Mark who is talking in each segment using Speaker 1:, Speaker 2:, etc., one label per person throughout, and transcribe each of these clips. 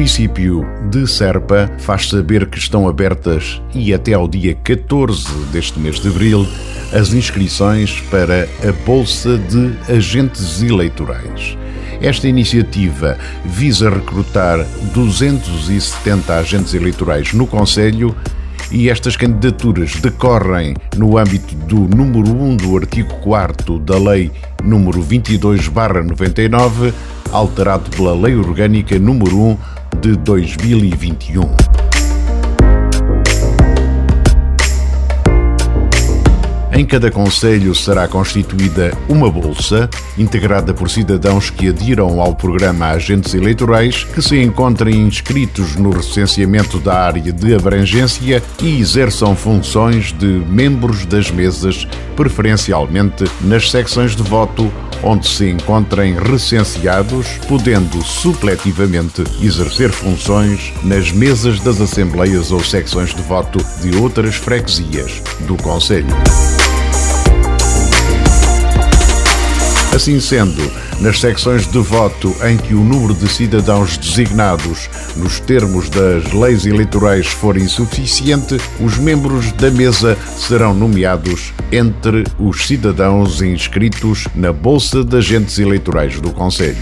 Speaker 1: Município de Serpa faz saber que estão abertas e até ao dia 14 deste mês de abril as inscrições para a Bolsa de Agentes Eleitorais. Esta iniciativa visa recrutar 270 agentes eleitorais no Conselho e estas candidaturas decorrem no âmbito do número 1 do artigo 4 da Lei número 22/99 alterado pela Lei Orgânica número 1 de 2021. Em cada conselho será constituída uma bolsa, integrada por cidadãos que adiram ao programa Agentes Eleitorais, que se encontrem inscritos no recenseamento da área de abrangência e exerçam funções de membros das mesas, preferencialmente nas secções de voto onde se encontrem recenseados, podendo supletivamente exercer funções nas mesas das assembleias ou secções de voto de outras freguesias do Conselho. Assim sendo, nas secções de voto em que o número de cidadãos designados nos termos das leis eleitorais for insuficiente, os membros da mesa serão nomeados entre os cidadãos inscritos na Bolsa de Agentes Eleitorais do Conselho.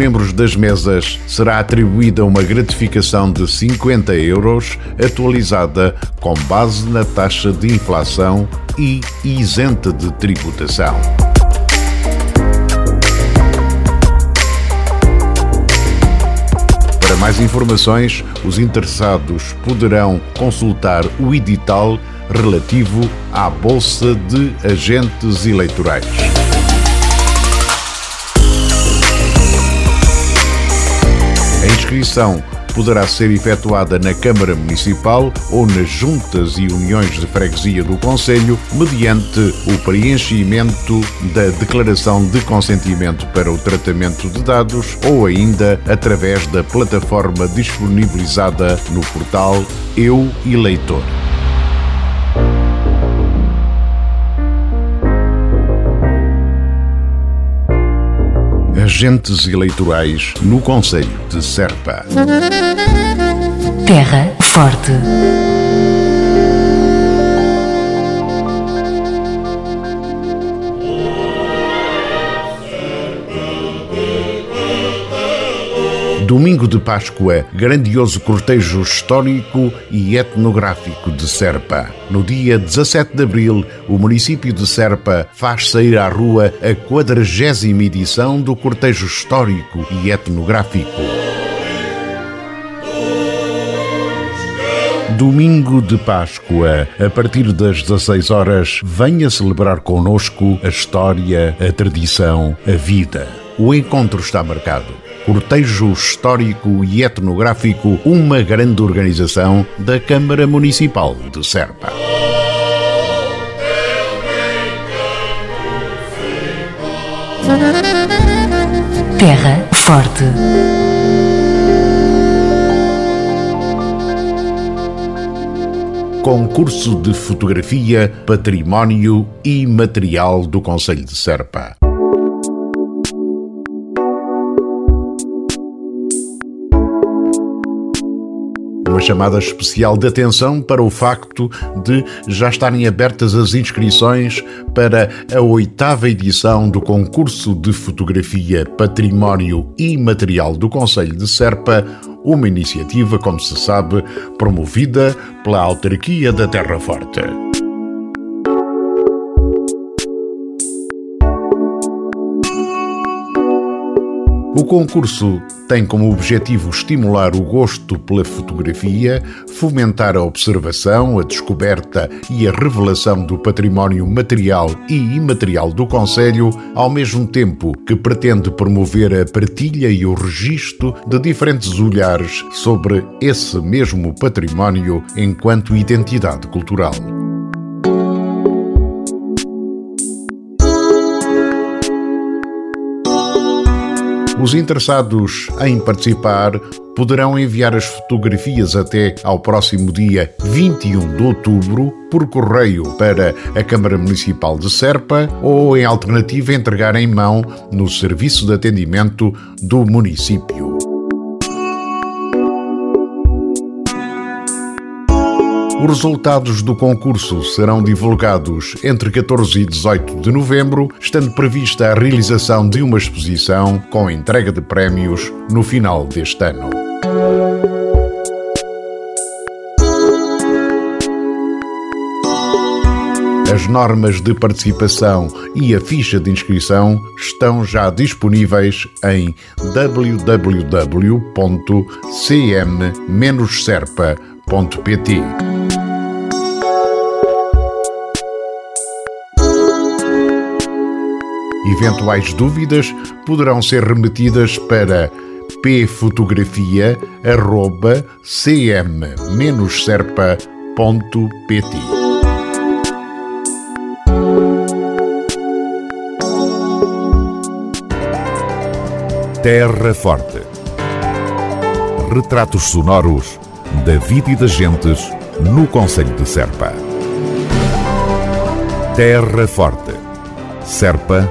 Speaker 1: Membros das mesas será atribuída uma gratificação de 50 euros, atualizada com base na taxa de inflação e isenta de tributação. Para mais informações, os interessados poderão consultar o edital relativo à Bolsa de Agentes Eleitorais. Inscrição poderá ser efetuada na Câmara Municipal ou nas juntas e uniões de freguesia do Conselho, mediante o preenchimento da declaração de consentimento para o tratamento de dados ou ainda através da plataforma disponibilizada no portal Eu Eleitor. Agentes eleitorais no Conselho de Serpa.
Speaker 2: Terra Forte.
Speaker 1: Domingo de Páscoa, grandioso cortejo histórico e etnográfico de Serpa. No dia 17 de abril, o município de Serpa faz sair à rua a quadragésima edição do cortejo histórico e etnográfico. Domingo de Páscoa, a partir das 16 horas, venha celebrar conosco a história, a tradição, a vida. O encontro está marcado cortejo histórico e etnográfico, uma grande organização da Câmara Municipal de Serpa.
Speaker 2: Terra Forte.
Speaker 1: Concurso de Fotografia, Património e Material do Conselho de Serpa. Uma chamada especial de atenção para o facto de já estarem abertas as inscrições para a oitava edição do concurso de fotografia Património e Material do Conselho de Serpa, uma iniciativa, como se sabe, promovida pela autarquia da Terra Forte. O concurso tem como objetivo estimular o gosto pela fotografia, fomentar a observação, a descoberta e a revelação do património material e imaterial do Conselho, ao mesmo tempo que pretende promover a partilha e o registro de diferentes olhares sobre esse mesmo património enquanto identidade cultural. Os interessados em participar poderão enviar as fotografias até ao próximo dia 21 de outubro por correio para a Câmara Municipal de Serpa ou, em alternativa, entregar em mão no serviço de atendimento do município. Os resultados do concurso serão divulgados entre 14 e 18 de novembro, estando prevista a realização de uma exposição com entrega de prémios no final deste ano. As normas de participação e a ficha de inscrição estão já disponíveis em www.cm-serpa.pt. Eventuais dúvidas poderão ser remetidas para pfotografia.cm-serpa.pt. Terra Forte. Retratos sonoros da vida e das gentes no Conselho de Serpa. Terra Forte. Serpa